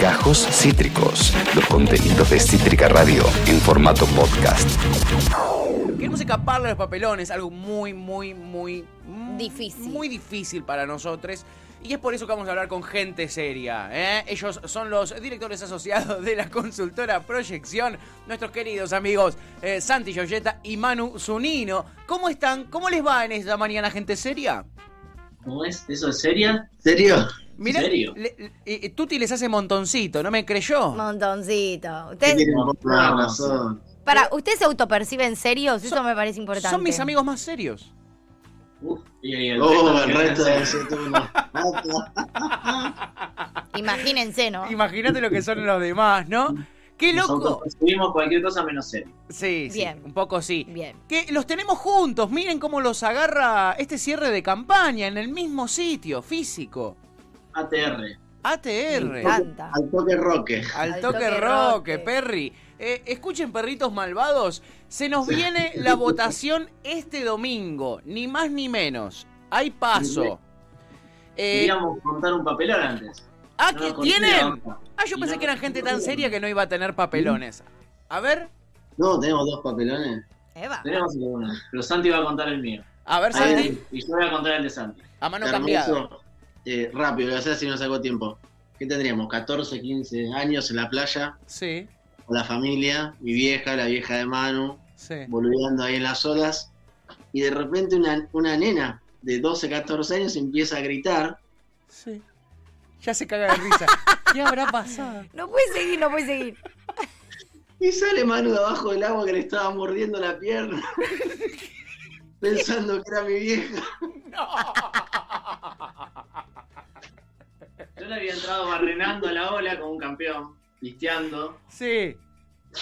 Gajos Cítricos, los contenidos de Cítrica Radio en formato podcast. Queremos escaparle a los papelones, algo muy, muy, muy mm, Difícil. Muy difícil para nosotros. Y es por eso que vamos a hablar con gente seria. ¿eh? Ellos son los directores asociados de la consultora Proyección, nuestros queridos amigos eh, Santi Yoyeta y Manu Zunino. ¿Cómo están? ¿Cómo les va en esta mañana, gente seria? ¿Cómo es? ¿Eso es seria? ¿Serio? Mira, serio? le- le- Tuti les hace montoncito, ¿no me creyó? Montoncito. De razón. para, ¿Ustedes se autoperciben serios? Eso me parece importante. Son mis amigos más serios. Uf, y, y el Oh, el resto de ese turno. Imagínense, ¿no? Imagínate lo que son los demás, ¿no? ¡Qué loco! autopercibimos cualquier cosa menos serio. Sí, sí, Bien. un poco sí. Bien. Que los tenemos juntos, miren cómo los agarra este cierre de campaña en el mismo sitio, físico. ATR. ATR. Me encanta. Al toque roque. Al toque toque roque. Perry. Eh, escuchen, perritos malvados, se nos viene la votación este domingo, ni más ni menos. Hay paso. Eh, Queríamos contar un papelón antes. ah, No ¿que tienen? Ah, yo pensé no que eran gente tan seria que no iba a tener papelones. A ver, No, tenemos dos papelones. Eva. Tenemos uno, pero Santi va a contar el mío. a ver, Ahí Santi, Y yo voy a contar el de Santi. a mano cambiada. Eh, rápido, lo voy a hacer si no saco tiempo. ¿Qué tendríamos? 14, 15 años en la playa, Sí, con la familia, mi vieja, la vieja de Manu, sí. boludeando ahí en las olas. Y de repente una, una nena de 12, 14 años empieza a gritar. Sí. Ya se caga de risa. ¿Qué habrá pasado? No puede seguir, no puede seguir. Y sale Manu de abajo del agua que le estaba mordiendo la pierna. Pensando que era mi vieja. Yo le había entrado barrenando a la ola como un campeón, pisteando. Sí.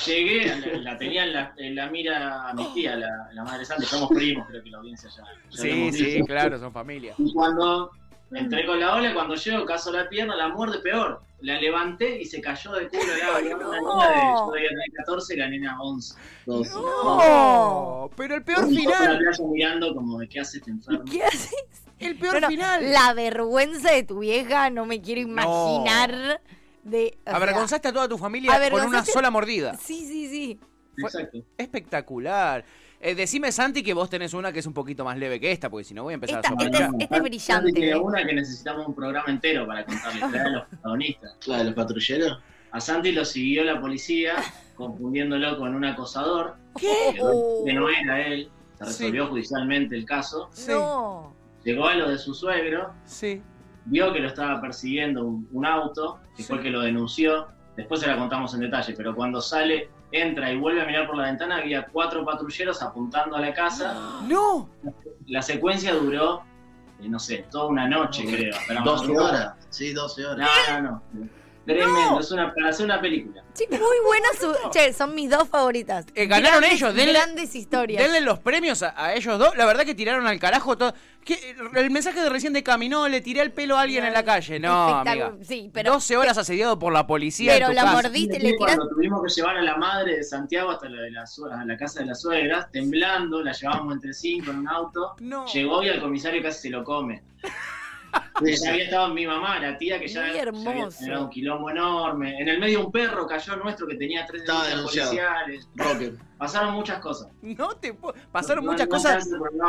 Llegué, la, la tenía en la, en la mira a mi tía, la, la madre Santi. Somos primos, creo que la audiencia ya. Sí, sí, dicho. claro, son familia. Y cuando entré con la ola, cuando llego, caso la pierna, la muerde peor. La levanté y se cayó de culo una no. de, yo debía tener 14 y la nena 11. 12. No, pero el peor la final. playa mirando como de qué hace este enfermo. ¿Qué haces? El peor final. La vergüenza de tu vieja no me quiero imaginar. De, sea, Avergonzaste a toda tu familia con una sola mordida. Sí, sí, sí. Exacto. Espectacular. Eh, decime, Santi, que vos tenés una que es un poquito más leve que esta, porque si no voy a empezar Esta- a esta sospechar. es- esta es brillante, eh. una que necesitamos un programa entero para contarle. A los protagonistas. La de los patrulleros. A Santi lo siguió la policía, confundiéndolo con un acosador. ¿Qué? Que no, que no era él. Se Sí. resolvió judicialmente el caso. Sí, No. Llegó a lo de su suegro, sí. vio que lo estaba persiguiendo un, un auto, que fue el que lo denunció. Después se la contamos en detalle, pero cuando sale, entra y vuelve a mirar por la ventana, había cuatro patrulleros apuntando a la casa. ¡No! La secuencia duró, eh, no sé, toda una noche, creo. hasta la 12 madrugada. horas. Sí, 12 horas. No, no, no. Tremendo, es una, para hacer una película. Sí, muy buenas. su- Che, son mis dos favoritas. Eh, ganaron Grandes- ellos, denle- Grandes historias. Denle los premios a, a ellos dos. La verdad que tiraron al carajo todo. ¿Qué? El mensaje de recién de caminó, le tiré el pelo a alguien en la calle. No, amiga. Sí, pero. 12 horas asediado por la policía Pero en tu la casa. mordiste, Y le tiraste. cuando tuvimos que llevar a la madre de Santiago hasta la, de la, a la casa de las suegras, temblando, la llevábamos entre cinco en un auto. No. Llegó y al comisario casi se lo come. Había estado mi mamá, la tía que ya, Muy hermoso. generado un quilombo enorme. En el medio un perro cayó nuestro que tenía tres denuncias policiales. Pasaron muchas cosas. No te puedo- Pasaron No- muchas no cosas.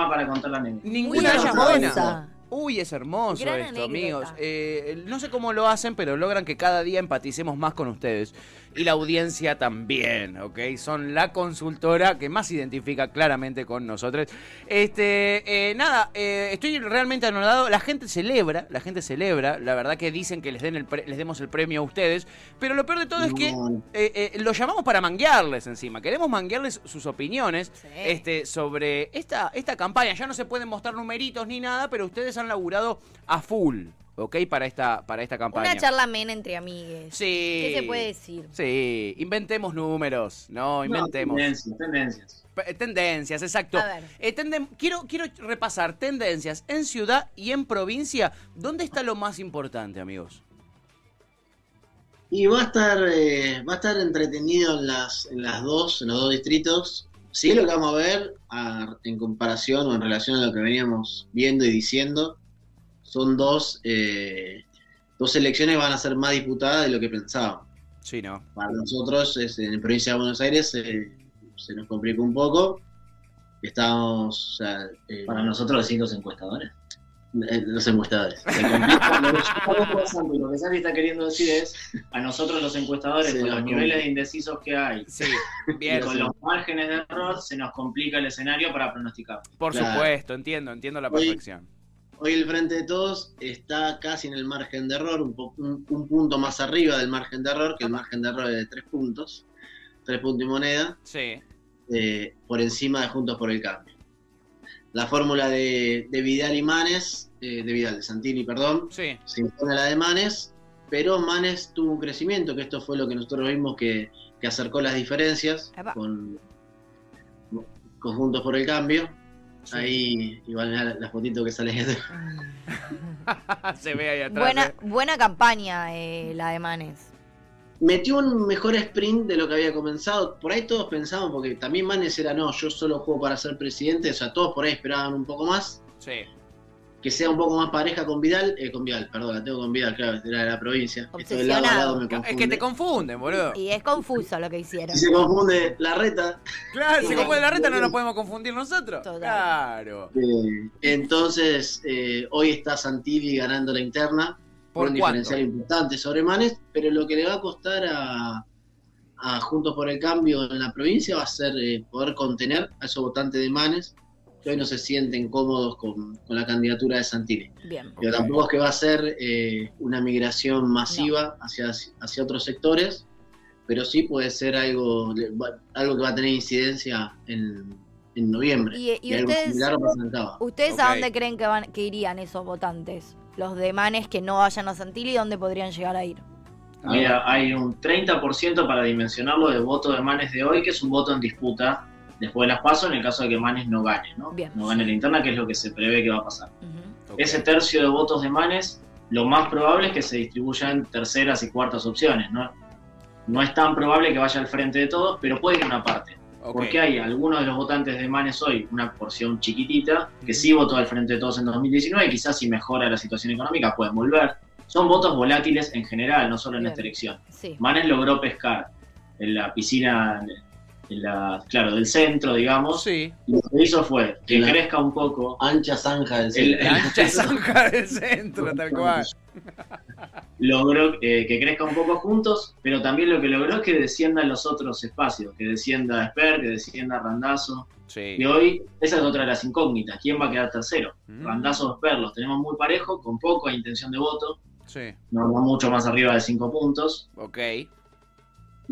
para contar la. Ninguna Muy de ellas hermosa. buena. Uy, es hermoso Gran esto, anécdota. amigos. Eh, no sé cómo lo hacen, pero logran que cada día empaticemos más con ustedes. Y la audiencia también, ¿ok? Son la consultora que más se identifica claramente con nosotros. Este, eh, nada, eh, estoy realmente anonadado. La gente celebra, la gente celebra. La verdad que dicen que les, den el pre- les demos el premio a ustedes. Pero lo peor de todo es que eh, eh, lo llamamos para manguearles encima. Queremos manguearles sus opiniones Sí. este, sobre esta, esta campaña. Ya no se pueden mostrar numeritos ni nada, pero ustedes han laburado a full, ¿ok? Para esta, para esta campaña. Una charla amena entre amigues. Sí. ¿Qué se puede decir? Sí, inventemos números, no, inventemos. No, tendencias, tendencias. P- Tendencias, exacto. A ver. Eh, tenden- quiero, quiero repasar tendencias en ciudad y en provincia. ¿Dónde está lo más importante, amigos? Y va a estar, eh, va a estar entretenido en las, en las dos, en los dos distritos. Sí, lo que vamos a ver a- en comparación o en relación a lo que veníamos viendo y diciendo, son dos, eh, dos elecciones van a ser más disputadas de lo que pensábamos. Sí, no. Para nosotros, es, en la provincia de Buenos Aires, eh, se nos complicó un poco. Estamos, o sea, eh, Para nosotros, decir los encuestadores. eh, los encuestadores. Se complica. Lo que que Santi está queriendo decir es, a nosotros los encuestadores, Sí, con los niveles de indecisos que hay, Sí, y con los márgenes de error, se nos complica el escenario para pronosticar. Por Claro. supuesto, entiendo, entiendo la perfección. Hoy el Frente de Todos está casi en el margen de error, un, un- un punto más arriba del margen de error, que el margen de error es de tres puntos, tres puntos y moneda, Sí. eh, por encima de Juntos por el Cambio. La fórmula de, de Vidal y Manes, eh, de Vidal, de Santini, perdón, Sí. se impone a la de Manes, pero Manes tuvo un crecimiento, que esto fue lo que nosotros vimos que, que acercó las diferencias Epa. con, con Juntos por el Cambio. Sí. Ahí, igual mirá la, la fotito que sale de Se ve ahí atrás. Buena, eh. buena campaña eh, la de Manes. Metió un mejor sprint de lo que había comenzado. Por ahí todos pensamos, porque también Manes era no, yo solo juego para ser presidente. O sea, todos por ahí esperaban un poco más. Sí. Que sea un poco más pareja con Vidal. Eh, con Vidal, perdón, la tengo con Vidal, claro, era de la provincia. Esto del lado a lado me Es confunde. que te confunden, boludo. Y es confuso lo que hicieron. Si se confunde la reta. Claro, si Sí. confunde la reta no nos podemos confundir nosotros. Total. Claro. eh, entonces, eh, hoy está Santilli ganando la interna. ¿Por un cuánto? diferencial importante sobre Manes, pero lo que le va a costar a, a Juntos por el Cambio en la provincia va a ser eh, poder contener a esos votantes de Manes que hoy no se sienten cómodos con, con la candidatura de Santilli. Bien. Pero tampoco es que va a ser eh, una migración masiva hacia, hacia otros sectores, pero sí puede ser algo, algo que va a tener incidencia en, en noviembre. Y, y algo ustedes, similar presentaba. ¿ustedes a dónde creen que, van, que irían esos votantes? Los de Manes que no vayan a Santilli, ¿dónde podrían llegar a ir? Mira, hay un 30% para dimensionarlo de voto de Manes de hoy, que es un voto en disputa después de las pasos en el caso de que Manes no gane, ¿no? Bien. No gane la interna, que es lo que se prevé que va a pasar. Ese tercio de votos de Manes, lo más probable es que se distribuyan terceras y cuartas opciones, ¿no? No es tan probable que vaya al frente de todos, pero puede ir una parte. Porque hay algunos de los votantes de Manes hoy, una porción chiquitita, que sí votó al frente de todos en 2019 y quizás si mejora la situación económica pueden volver. Son votos volátiles en general, no solo en Bien. esta elección. Sí. Manes logró pescar en la piscina, la, claro, del centro, digamos, Sí. y lo que hizo fue que la- crezca un poco Ancha zanja del El- centro. La ancha zanja del centro, tal cual. logró eh, que crezca un poco juntos, pero también lo que logró es que desciendan los otros espacios, que descienda Esper, que descienda Randazo, Sí. y hoy esa es otra de las incógnitas, ¿quién va a quedar tercero? Mm. Randazo o Esper, los tenemos muy parejos, con poca intención de voto, Sí. no, no mucho más arriba de cinco puntos, Ok.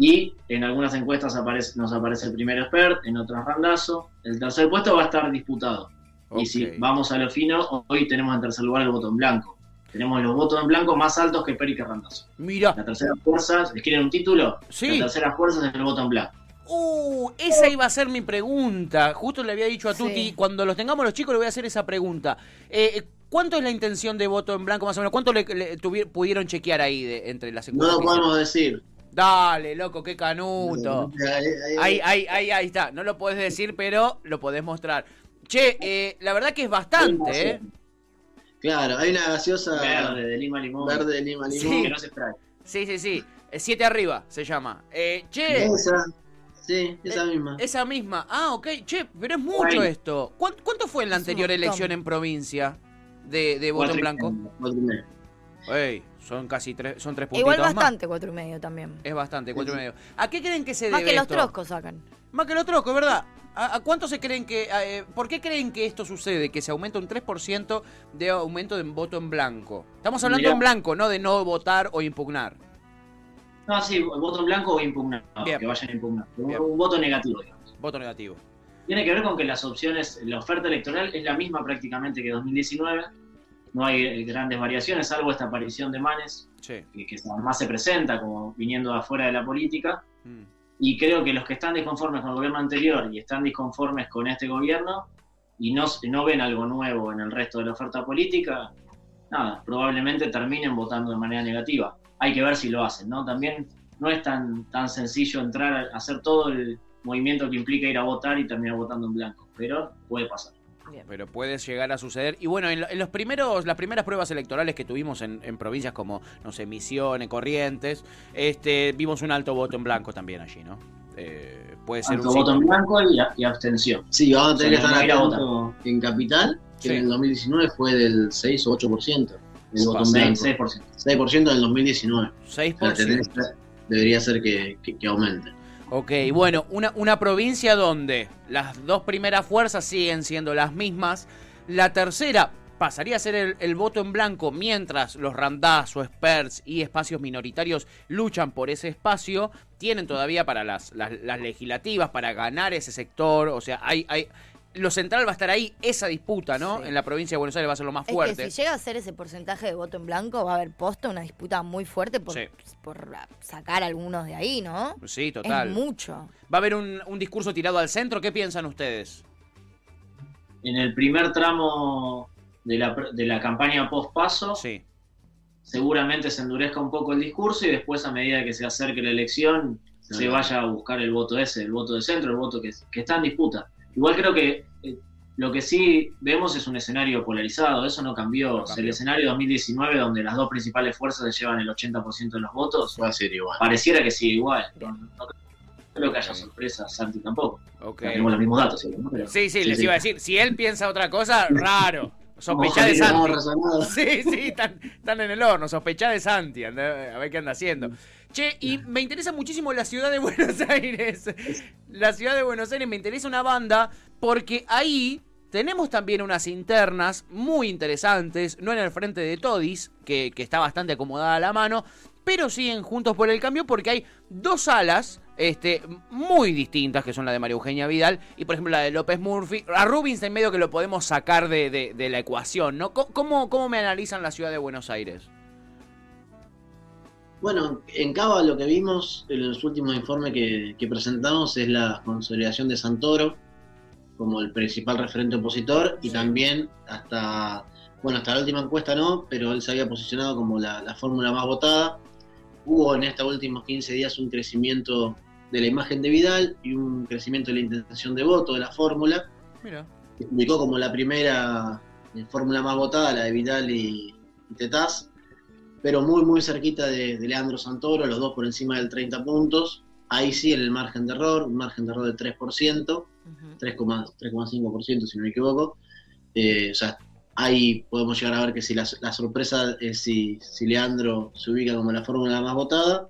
Y en algunas encuestas aparece, nos aparece el primero Esper, en otras Randazo, el tercer puesto va a estar disputado, y si vamos a lo fino, hoy tenemos en tercer lugar el voto en blanco. Tenemos los votos en blanco más altos que Peri y que Randazo. Mira. La tercera fuerza, ¿les quieren un título? Sí. La tercera fuerza es el voto en blanco. Uh, esa iba a ser mi pregunta. Justo le había dicho a Sí. Tuti, cuando los tengamos los chicos le voy a hacer esa pregunta. Eh, ¿Cuánto es la intención de voto en blanco más o menos? ¿Cuánto le, pudieron chequear ahí de- entre las No encuestas? lo que hicieron? podemos decir. Dale, loco, qué canuto. Ahí, ahí, Ahí, ahí, está. No lo podés decir, pero lo podés mostrar. Che, eh, la verdad que es bastante, ¿eh? Claro, hay una gaseosa Verde, de lima limón. verde de lima Sí. limón. Que no se extrae. Sí, sí, sí. Siete arriba se llama. Eh, che, Esa, sí, esa Eh, misma. esa misma. Ah, ok. Che, pero es mucho Ay. esto. ¿Cuán- ¿Cuánto fue en la anterior elección en provincia de, de voto en blanco? Cuatro y medio. Ey, son casi tres, son tres puntitos Igual más. bastante, cuatro y medio también. Es bastante, cuatro y medio. ¿A qué creen que se Más debe que los esto? troscos sacan. Más que los troscos, ¿verdad? ¿A, a cuánto se creen que... eh, ¿Por qué creen que esto sucede? Que se aumenta un 3% de aumento de voto en blanco. Estamos hablando Mirá. en blanco, no de no votar o impugnar. No, sí, voto en blanco o impugnado. Bien. Que vayan a impugnar. Bien. un voto negativo, digamos. Voto negativo. Tiene que ver con que las opciones, la oferta electoral es la misma prácticamente que 2019. No hay eh, grandes variaciones, salvo esta aparición de Manes, Sí. que, que más se presenta como viniendo de afuera de la política. Mm. Y creo que los que están disconformes con el gobierno anterior y están disconformes con este gobierno y no, no ven algo nuevo en el resto de la oferta política, nada, probablemente terminen votando de manera negativa. Hay que ver si lo hacen, ¿no? También no es tan, tan sencillo entrar a hacer todo el movimiento que implica ir a votar y terminar votando en blanco, pero puede pasar. Bien. pero puede llegar a suceder. Y bueno, en, lo- en los primeros, las primeras pruebas electorales que tuvimos en, en provincias como, no sé, Misiones, Corrientes, este, vimos un alto voto en blanco también allí, ¿no? Eh, puede ser Tanto un voto en blanco y, y abstención. Sí, vamos a tener que O sea, no estar ir a atentos en Capital, que Sí. en el 2019 fue del 6 o 8%. El voto en Seis- blanco. 6%. 6% del 2019. La 6%. tendencia debería ser que, que- que aumente. Ok, bueno, una, una provincia donde las dos primeras fuerzas siguen siendo las mismas, la tercera pasaría a ser el, voto en blanco mientras los Randazzo, Spurs y espacios minoritarios luchan por ese espacio, tienen todavía para las, las, las legislativas, para ganar ese sector, o sea, hay... hay lo central va a estar ahí, esa disputa, ¿no? Sí. En la provincia de Buenos Aires va a ser lo más Es fuerte. que si llega a ser ese porcentaje de voto en blanco, va a haber posta una disputa muy fuerte por, Sí. por sacar algunos de ahí, ¿no? Sí, total. Es mucho. Va a haber un, un discurso tirado al centro, ¿qué piensan ustedes? En el primer tramo de la, de la campaña post-paso, Sí. seguramente se endurezca un poco el discurso y después, a medida que se acerque la elección, se vaya a buscar el voto ese, el voto de centro, el voto que, que está en disputa. Igual creo que eh, lo que sí vemos es un escenario polarizado, eso no cambió. No O sea, cambió. el escenario 2019, donde las dos principales fuerzas se llevan el 80% de los votos, Va a ser igual. pareciera que sigue igual. No, no creo que haya sorpresas, Santi tampoco. Tenemos los mismos datos, ¿no? Pero- Sí, sí, Sí, les sí. iba a decir, si él piensa otra cosa, raro. Sospechá de Santi. Sí, sí, están, están en el horno, sospechá de Santi, anda- a ver qué anda haciendo. Che, y me interesa muchísimo la ciudad de Buenos Aires. La ciudad de Buenos Aires me interesa una banda porque ahí tenemos también unas internas muy interesantes, no en el frente de Todis, que, que está bastante acomodada a la mano, pero sí en Juntos por el Cambio porque hay dos salas este, muy distintas, que son la de María Eugenia Vidal y por ejemplo la de López Murphy. A Rubinstein medio que lo podemos sacar de, de- de la ecuación, ¿no? ¿Cómo- ¿Cómo, ¿Cómo me analizan la ciudad de Buenos Aires? Bueno, en Cava lo que vimos en los últimos informes que, que presentamos es la consolidación de Santoro como el principal referente opositor y también hasta, bueno, hasta la última encuesta no, pero él se había posicionado como la, la fórmula más votada. Hubo en estos últimos 15 días un crecimiento de la imagen de Vidal y un crecimiento de la intención de voto de la fórmula. Mira. se ubicó como la primera eh, fórmula más votada, la de Vidal y, y Tetaz, pero muy, muy cerquita de, de Leandro Santoro, los dos por encima del 30 puntos. Ahí sí, en el margen de error, un margen de error de 3%, Ujú. 3,5% si no me equivoco. Eh, o sea, ahí podemos llegar a ver que si la, la sorpresa es si, si Leandro se ubica como la fórmula más votada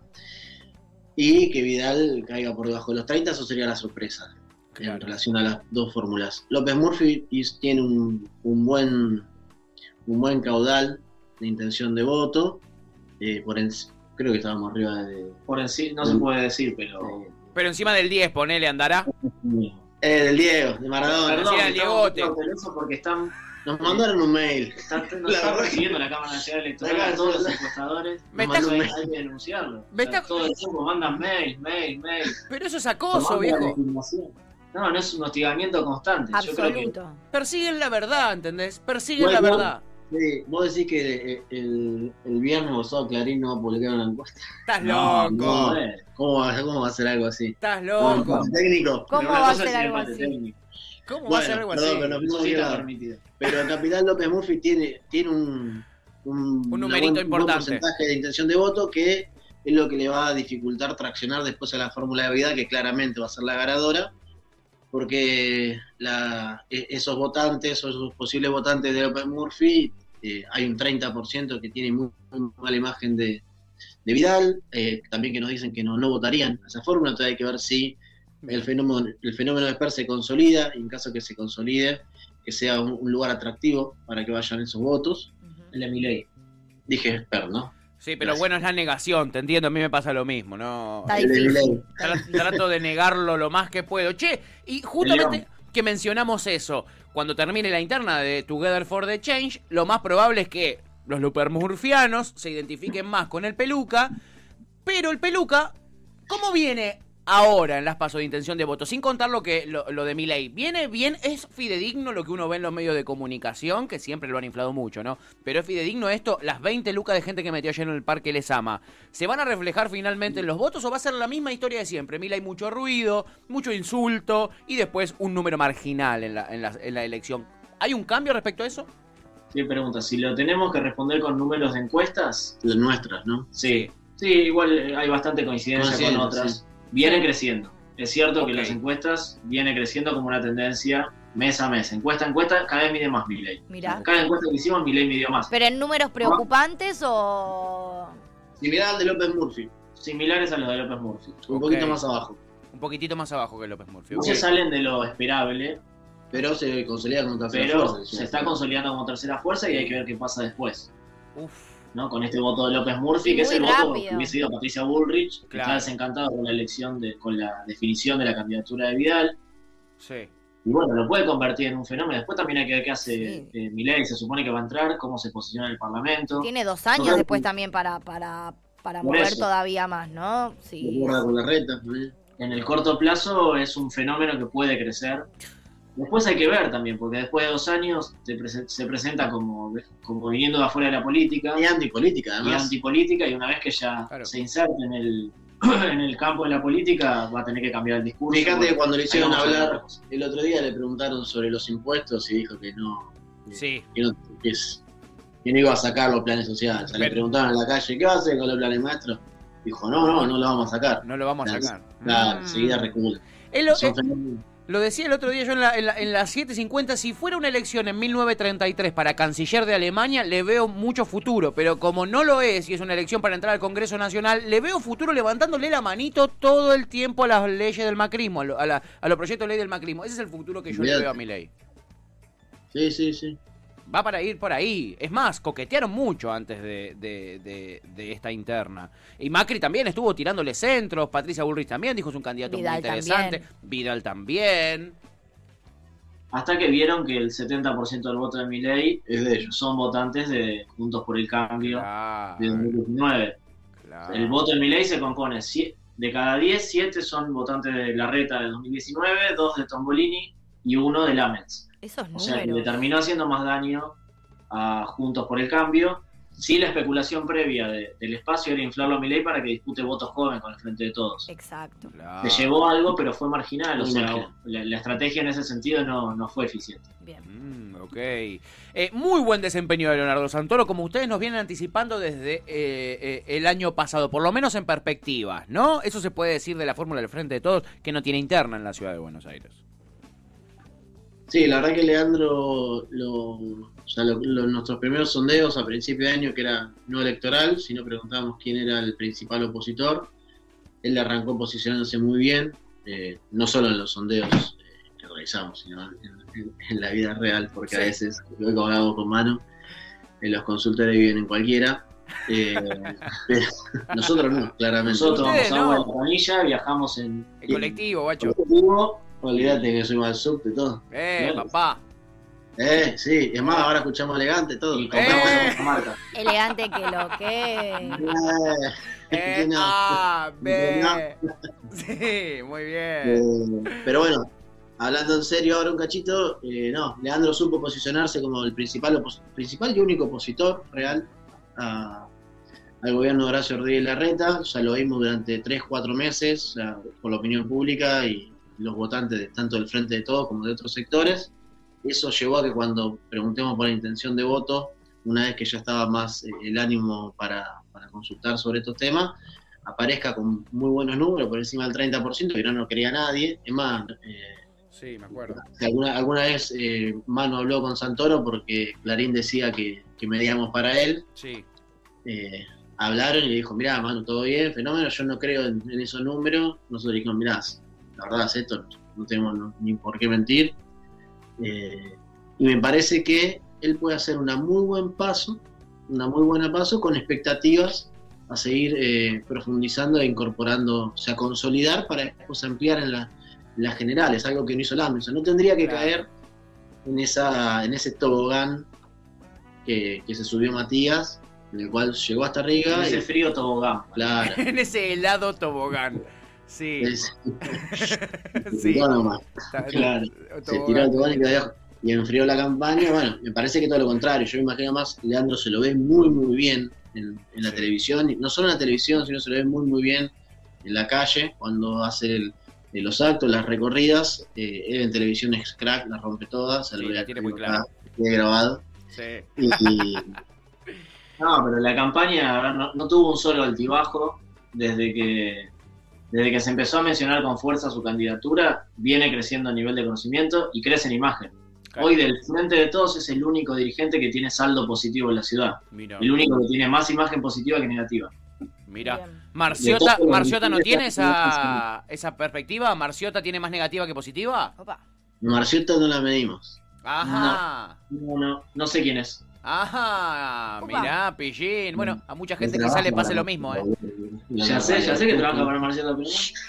y que Vidal caiga por debajo de los 30, eso sería la sorpresa en relación a las dos fórmulas. López Murphy tiene un, un buen un buen caudal de intención de voto. eh, por en- creo que estábamos arriba de, Por encima, no se puede decir, pero. Pero encima del 10, ponele, andará. eh, del Diego, de Maradona. Perdón, Diegote. cautelosos porque están, Nos mandaron un mail. están, nos La están recibiendo la Cámara Nacional Electoral La a todos los encuestadores. Me está- Hay, que denunciarlo. Me O sea, está- todo el tiempo mandan mail, mail, mail. Pero eso es acoso, viejo. No, no es un hostigamiento constante. Yo creo que Absoluto. Persiguen la verdad, ¿entendés? Persiguen Bueno, la verdad. Sí, vos decís que eh, el, el viernes pasado Clarín no va a publicar una encuesta. Estás No, loco. no. ¿Cómo va, cómo va a ser algo así? Estás Un loco. técnico. ¿Cómo va a ser algo así? técnico. ¿Cómo va a ser algo perdón, así? pero no- sí permitido. Pero el capitán López Murphy tiene, tiene un, un, Un una numerito buen- importante. buen porcentaje de intención de voto que es lo que le va a dificultar traccionar después a la fórmula de vida, que claramente va a ser la ganadora, porque la, e- esos votantes, esos posibles votantes de López Murphy, eh, hay un 30% que tiene muy, muy mala imagen de, de Vidal, eh, también que nos dicen que no, no votarían a esa fórmula, entonces hay que ver si el fenómeno, el fenómeno de Esper se consolida, y en caso que se consolide, que sea un, un lugar atractivo para que vayan esos votos. Ujú. El de Milei. Dije Esper, ¿no? Sí, pero bueno, es la negación, te entiendo, a mí me pasa lo mismo, ¿no? Trato de negarlo lo más que puedo. Che, y justamente que mencionamos eso, cuando termine la interna de Together for the Change, lo más probable es que los lupermurfianos se identifiquen más con el peluca, pero el peluca, ¿cómo viene ahora en las pasos de intención de voto? Sin contar lo que lo, lo de Milei. ¿Viene bien? ¿Es fidedigno lo que uno ve en los medios de comunicación? Que siempre lo han inflado mucho, ¿no? Pero es fidedigno esto, las 20 lucas de gente que metió ayer en el parque les ama. ¿Se van a reflejar finalmente en los votos o va a ser la misma historia de siempre? Milei mucho ruido, mucho insulto y después un número marginal en la, en la, en la elección. ¿Hay un cambio respecto a eso? Sí, pregunta, si lo tenemos que responder con números de encuestas, Las nuestras, ¿no? sí. Sí, igual eh, hay bastante coincidencia con otras. Viene Sí. creciendo. Es cierto que las encuestas viene creciendo como una tendencia mes a mes. Encuesta a encuesta, cada vez mide más Milei. Mirá. Cada encuesta que hicimos, Milei midió más. ¿Pero en números preocupantes o...? Similar al de López Murphy, Similares a los de López Murphy. un poquito más abajo. Un poquitito más abajo que López Murphy. No ok. se salen de lo esperable, Pero se consolida como tercera pero fuerza. se está consolidando como tercera fuerza y hay que ver qué pasa después. Uf. ¿No? Con este voto de López Murphy, que es Muy el voto que hubiese ido Patricia Bullrich, que Claro. está desencantado con la elección, de, con la definición de la candidatura de Vidal. Sí. Y bueno, lo puede convertir en un fenómeno. Después también hay que ver qué hace Sí. eh, Milei, se supone que va a entrar, cómo se posiciona en el Parlamento. Tiene dos años después también para, para, para mover eso. todavía más, ¿no? Sí. Con la reta. ¿eh? En el corto plazo es un fenómeno que puede crecer. Después hay que ver también, porque después de dos años prese- se presenta como, como viniendo de afuera de la política. Y antipolítica, y además. antipolítica y una vez que ya Claro. se inserte en el, en el campo de la política va a tener que cambiar el discurso. Fíjate que cuando le hicieron hablar el otro día le preguntaron sobre los impuestos y dijo que no, Sí. que no, que es- que no iba a sacar los planes sociales. O sea, le preguntaron en la calle, ¿qué va a hacer con los planes maestros? Dijo, no, no, no lo vamos a sacar. No lo vamos a sacar. Claro, Mm. enseguida recula. Es lo, eh. Lo decía el otro día yo en la, en, la, en la 750, si fuera una elección en 1933 para canciller de Alemania, le veo mucho futuro, pero como no lo es y es una elección para entrar al Congreso Nacional, le veo futuro levantándole la manito todo el tiempo a las leyes del macrismo, a, la- a los proyectos de ley del macrismo. Ese es el futuro que yo le veo a mi ley. Sí, sí, sí. Va para ir por ahí. Es más, coquetearon mucho antes de, de- de- de esta interna. Y Macri también estuvo tirándole centros. Patricia Bullrich también dijo es un candidato Vidal muy interesante. también. Vidal también. Hasta que vieron que el 70% del voto de Milei Es de ellos. son votantes de Juntos por el Cambio Claro, de 2019. claro. El voto de Milei se compone de cada 10, 7 son votantes de Larreta de 2019, 2 de Tombolini y uno de Lamens. Esos O sea, le terminó haciendo más daño a Juntos por el Cambio. Sí, la especulación previa de- del espacio era inflarlo a Milei para que dispute votos jóvenes con el Frente de Todos. Exacto. Claro. Le llevó algo, pero fue marginal. O sea, marginal. la, la estrategia en ese sentido no, no fue eficiente. Bien. Mm, ok. Eh, muy buen desempeño de Leonardo Santoro, como ustedes nos vienen anticipando desde eh, eh, el año pasado, por lo menos en perspectiva, ¿no? Eso se puede decir de la fórmula del Frente de Todos, que no tiene interna en la ciudad de Buenos Aires. Sí, la verdad que Leandro, lo, o sea, lo- lo- nuestros primeros sondeos a principio de año, que era no electoral, sino preguntábamos quién era el principal opositor, él le arrancó posicionándose muy bien, eh, no solo en los sondeos eh, que realizamos, sino en, en- en la vida real, porque a veces, lo que hablamos con mano, en los consultores viven en cualquiera. eh, pero nosotros no, claramente. Nosotros vamos a no. agua Canilla, viajamos en El colectivo, guacho. Objetivo, Olvídate que soy mal subte, todo. Eh, papá. Eh, sí, es más, ahora escuchamos elegante, todo. y Eh. compramos en Cajamarca. Elegante que lo que. Eh, Eh, no. A, B. No. Sí, muy bien. Eh, pero bueno, hablando en serio ahora un cachito, eh, no, Leandro supo posicionarse como el principal, opos- principal y único opositor real a- al gobierno de Horacio Rodríguez Larreta. Ya lo vimos durante 3, 4 meses por la opinión pública y los votantes de tanto del Frente de Todos como de otros sectores. Eso llevó a que cuando preguntemos por la intención de voto, una vez que ya estaba más eh, el ánimo para, para consultar sobre estos temas, aparezca con muy buenos números, por encima del 30%, que no nos quería nadie. Es más, eh, Sí, me acuerdo. alguna, alguna vez eh, Manu habló con Santoro porque Clarín decía que, que medíamos para él. Sí. eh, hablaron y le dijo, mirá, Manu, todo bien, fenómeno, yo no creo en, en esos números. Nosotros dijimos, mirá, la verdad es esto, no tenemos no- ni por qué mentir. Eh, y me parece que él puede hacer una muy buen paso, una muy buena paso con expectativas a seguir eh, profundizando e incorporando, o sea, consolidar para después ampliar en, la, en las generales, algo que no hizo sea, no tendría que Claro. caer en, esa, en ese tobogán que, que se subió Matías, en el cual llegó hasta En arriba ese y, frío tobogán. claro, en ese helado tobogán. Sí. es- sí. Está- Claro. se tiró el tobogán y quedó. Y enfrió la campaña. Bueno, me parece que todo lo contrario. Yo me imagino más, Leandro se lo ve muy, muy bien en, en la Sí. televisión. No solo en la televisión, sino se lo ve muy, muy bien en la calle cuando hace el, eh, los actos, las recorridas. Eh, él en televisión es crack, las rompe todas. se lo Sí, voy la a tiene muy grabado. Sí. Y, y- No, pero la campaña a ver, no, no tuvo un solo altibajo desde que desde que se empezó a mencionar con fuerza su candidatura, viene creciendo a nivel de conocimiento y crece en imagen. Claro. Hoy del frente de todos es el único dirigente que tiene saldo positivo en la ciudad. Mira, El único que tiene más imagen positiva que negativa. mira. Marciota, Marciota no tiene esa, esa perspectiva. Marciota tiene más negativa que positiva. Opa. Marciota no la medimos. Ajá. No, no, no sé quién es. Ajá. Opa. Mirá, pillín. Bueno, a mucha gente sale pasa para- lo mismo, ¿eh? Ya sé, ya sé que trabaja para no.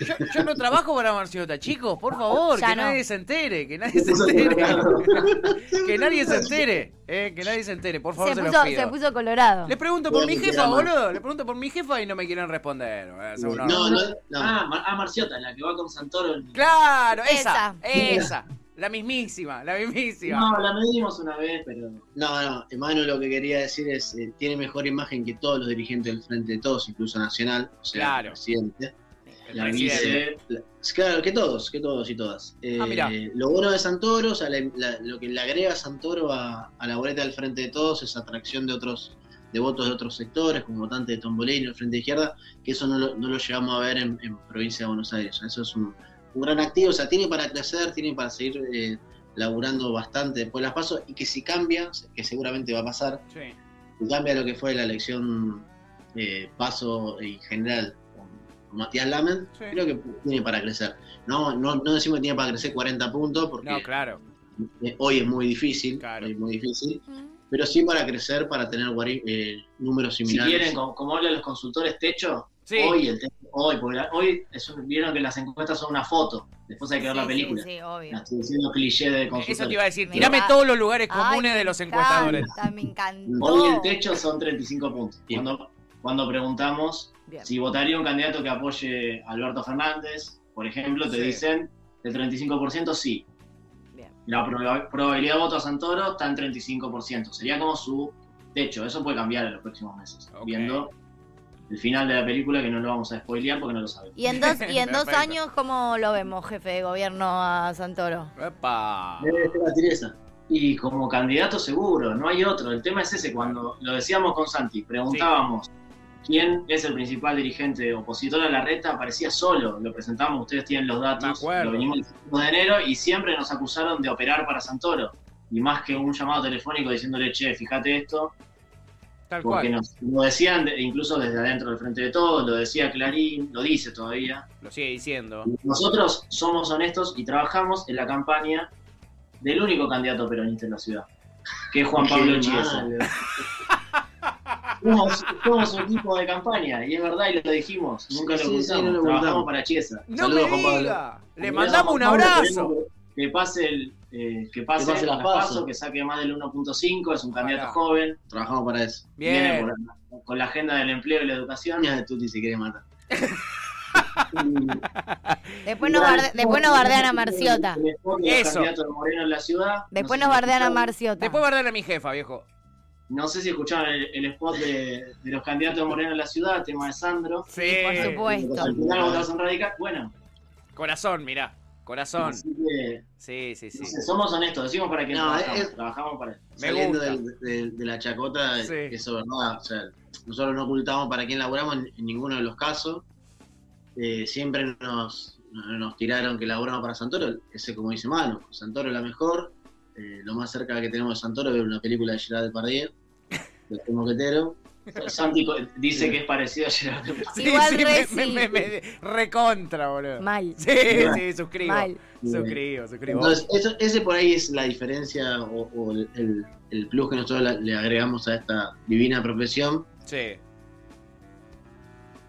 Yo, yo no trabajo para Marciota, chicos, por favor, Ya que no. nadie se entere, que nadie se entere. que nadie se entere, eh, que nadie se entere, por favor, Se se, puso, los pido. se puso colorado. Les pregunto por mi jefa, boludo. Les pregunto por mi jefa y no me quieren responder. eh, No, no, no. Ah, ah, Marciota, la que va con Santoro. en- Claro, esa, Esa. La mismísima, la mismísima. No, la medimos una vez, pero No, no, Emmanuel lo que quería decir es, eh, tiene mejor imagen que todos los dirigentes del Frente de Todos, incluso Nacional, o sea, Claro. el presidente. El la presidente. vice. La- Claro, que todos, que todos y todas. Eh, Ah, lo bueno de Santoro, o sea, la- la- lo que le agrega Santoro a, a la boleta del Frente de Todos es atracción de otros de votos de otros sectores, como votantes de Tombolini, el Frente de Izquierda, que eso no lo, no lo llegamos a ver en, en provincia de Buenos Aires. Eso es un, un gran activo, o sea, tiene para crecer, tiene para seguir eh, laburando bastante después de las pasos, y que si cambia, que seguramente va a pasar, Sí. y cambia lo que fue la elección eh, paso en general con, Matías Lamen, Sí. creo que tiene para crecer. No, no, no decimos que tiene para crecer 40 puntos, porque No, claro. eh, hoy es muy difícil, Claro. hoy es muy difícil, pero sí para crecer, para tener eh, números Si similares. quieren, como, como hablan los consultores techo, Sí. hoy, el techo- hoy, porque la- hoy es vieron que las encuestas son una foto, después hay que ver la película. Sí, sí, obvio. Estoy diciendo cliché de Eso te iba a decir. Me Tirame va- todos los lugares comunes de los encuestadores. encanta, Me encantó. Hoy el techo son 35 puntos. Cuando, cuando preguntamos Bien. si votaría un candidato que apoye a Alberto Fernández, por ejemplo, te Sí. dicen el 35% sí. Bien. La proba- probabilidad de voto a Santoro está en 35%. Sería como su techo. Eso puede cambiar en los próximos meses. Viendo el final de la película, que no lo vamos a spoilear porque no lo sabemos. Y en dos, y en dos años, ¿cómo lo vemos, jefe de gobierno a Santoro? Epa. Debe ser la. Y como candidato seguro, no hay otro. El tema es ese, cuando lo decíamos con Santi, preguntábamos quién es el principal dirigente opositor a la reta, aparecía solo, lo presentamos, ustedes tienen los datos, lo venimos diciendo de enero y siempre nos acusaron de operar para Santoro. Y más que un llamado telefónico diciéndole, che, fíjate esto, Tal porque cual. nos lo decían de- incluso desde adentro del frente de todos, lo decía Clarín, lo dice todavía. Lo sigue diciendo. Nosotros somos honestos y trabajamos en la campaña del único candidato peronista en la ciudad, que es Juan Pablo Chiesa. Somos, somos un equipo de campaña, y es verdad, y lo dijimos, nunca Sí, lo ocultamos, sí, no lo trabajamos para Chiesa. No Saludos, me Juan Pablo. Le mandamos un abrazo. Que pase el eh, que pase, Que pase las las PASO. PASO, que saque más del 1.5, es un candidato Ojalá. joven, Trabajamos para eso. viene Bien. por- con la agenda del empleo y la educación. Ya Tuti se quiere matar. Después nos, barde- después nos bardean a Marciota. Eso. candidatos de Moreno en la ciudad. Después No nos bardean a Marciota. Después guardarle a mi jefa, viejo. No sé si escucharon el, el spot de, de los candidatos de Moreno en la ciudad, el tema de Sandro. Sí. por supuesto. Al final votación radical. Bueno, Corazón, mirá. Corazón. así que Sí, sí, sí. sé, somos honestos, decimos para quién No, trabajamos. es- Trabajamos para él. Me Saliendo del- de, de la chacota, Sí. eso es verdad. O sea, nosotros no ocultamos para quién laburamos en, en ninguno de los casos. Eh, siempre nos, nos tiraron que laburamos para Santoro. Ese, como dice Manu, Santoro es la mejor. Eh, lo más cerca que tenemos de Santoro es una película de Gerard Depardieu, de Moquetero. Santi dice que es parecido a Gerard Depardieu. Sí, Igual sí, re me, sí. me- me- recontra, boludo. Mal. Sí, sí, suscribo. Mal. Suscribo, suscribo. Entonces, eso- ese por ahí es la diferencia o, o el, plus que nosotros la- le agregamos a esta divina profesión. Sí.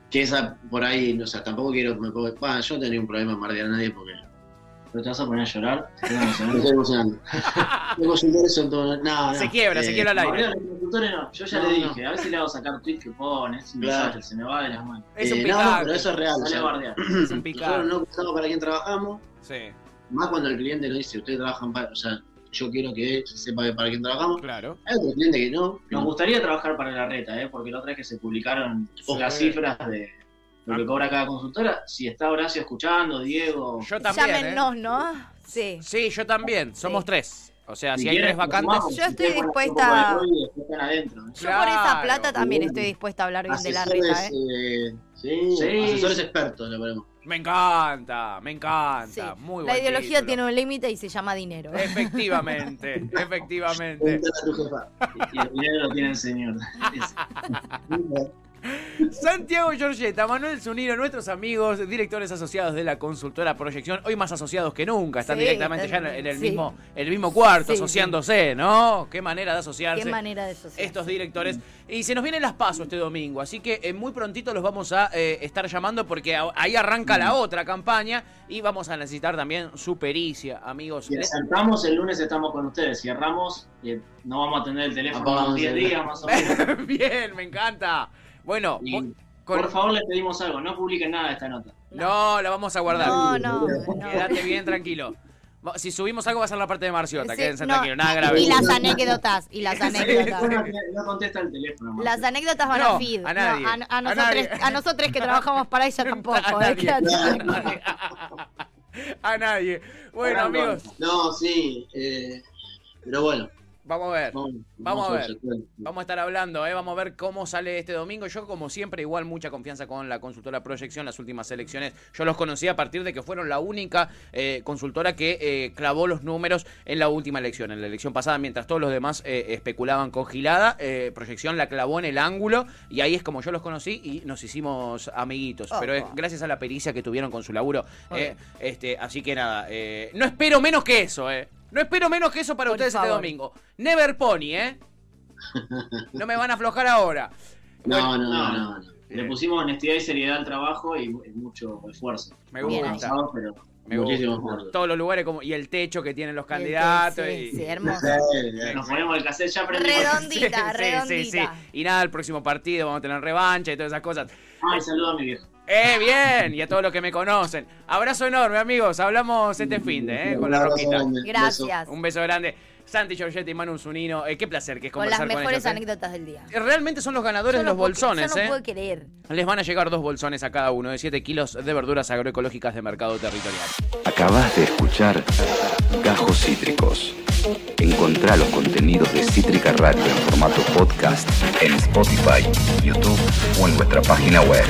Que esa por ahí, o sea, tampoco quiero que me ponga. Bah, yo no tenía un problema en bardear a nadie porque ¿Pero te vas a poner a llorar? Te estoy me emocionando. estoy emocionando. Los consultores son todo. No, no. Se quiebra, se Eh, quiebra al aire. Los consultores no. Yo ya No, le no. dije, a ver si le hago sacar tweet que pone, es un Claro. desastre, se me va de las manos. Es un eh, no, no, pero eso es real. Sale a bardear. Es un nosotros picante. no buscamos para quién trabajamos, Sí, más cuando el cliente nos dice, ustedes trabajan para. O sea, yo quiero que se sepa para quién trabajamos. claro. Hay otro cliente que no. Nos no. gustaría trabajar para la reta, ¿eh? porque la otra vez que se publicaron Oh, las sí. cifras de, lo que cobra cada consultora. Si está Horacio escuchando, Diego, Yo también. ¿eh? Llámenos, ¿no? Sí. Sí, yo también. Somos Sí. tres. O sea, si, si hay tres vacantes. sumamos, Yo si estoy dispuesta- están adentro. ¿eh? Yo por esa plata también Bueno. estoy dispuesta a hablar bien de la reta, ¿eh? eh, sí, Sí. asesores expertos, le ponemos. Me encanta, me encanta. Sí. Muy La ideología título. tiene un límite y se llama dinero. Efectivamente, efectivamente. Y el dinero lo tiene el señor. Santiago Giorgetta, Manuel Zunino, nuestros amigos, directores asociados de la consultora Proyección, hoy más asociados que nunca, están Sí, directamente ya en el, sí. mismo, el mismo cuarto, Sí, asociándose, ¿no? Qué manera de asociarse. Qué manera de asociar. estos directores. Y se nos vienen las pasos este domingo, así que eh, muy prontito los vamos a eh, estar llamando porque ahí arranca la otra campaña y vamos a necesitar también su pericia, amigos. Si Le- asaltamos, el lunes estamos con ustedes. Si erramos, eh, no vamos a tener el teléfono Apagamos unos 10 el- días más o menos. Bien, me encanta. Bueno, Y, vo- con- Por favor, les pedimos algo. No publiquen nada de esta nota. no, la vamos a guardar. No, no, no. Quédate bien tranquilo. Si subimos algo va a ser la parte de Marciota, Sí, quédense no, tranquilos, nada grave. Y las anécdotas, y las anécdotas. No, no contesta el teléfono. Las anécdotas van No, a feed. a No, nadie. a, a A nosotros, nadie. a nosotros que trabajamos para ella tampoco. A eh, nadie. A nadie. A nadie. Bueno, amigos, No, sí, eh, pero bueno. Vamos a ver. Vamos, Vamos a ver. Vamos a estar hablando, ¿eh? vamos a ver cómo sale este domingo. Yo, como siempre, igual mucha confianza con la consultora Proyección. Las últimas elecciones yo los conocí a partir de que fueron la única eh, consultora que eh, clavó los números en la última elección. En la elección pasada, mientras todos los demás eh, especulaban con gilada, eh, Proyección la clavó en el ángulo y ahí es como yo los conocí y nos hicimos amiguitos. Pero es gracias a la pericia que tuvieron con su laburo. Eh, este, así que nada, eh, no espero menos que eso, ¿eh? No espero menos que eso para Por ustedes este domingo. Never Pony, ¿eh? No me van a aflojar ahora. No, no, no, no. Le pusimos honestidad y seriedad al trabajo y mu- mucho esfuerzo. Me gusta. ahí. Pero Me Muchísimo gusta. esfuerzo. Todos los lugares como y el techo que tienen los candidatos. Sí, y... sí, hermoso. Sí, sí. nos ponemos el cassette, ya aprendimos. Redondita, Sí, sí, redondita. sí, sí. Y nada, el próximo partido vamos a tener revancha y todas esas cosas. Ay, saludo a mi viejo. ¡Eh, bien! Y a todos los que me conocen. Abrazo enorme, amigos. Hablamos este fin de, ¿eh? Con la roquita. grande. Gracias. Un beso grande. Santi Giorgetti y Manu Zunino. Eh, qué placer que es Con las conversar con, mejores ellos. ¿eh? anécdotas del día. Eh, Realmente son los ganadores Yo de los puedo- bolsones, Yo no ¿eh? puedo creer. Les van a llegar dos bolsones a cada uno de 7 kilos de verduras agroecológicas de mercado territorial. Acabas de escuchar Gajos Cítricos. Encontrá los contenidos de Cítrica Radio en formato podcast en Spotify, YouTube o en nuestra página web.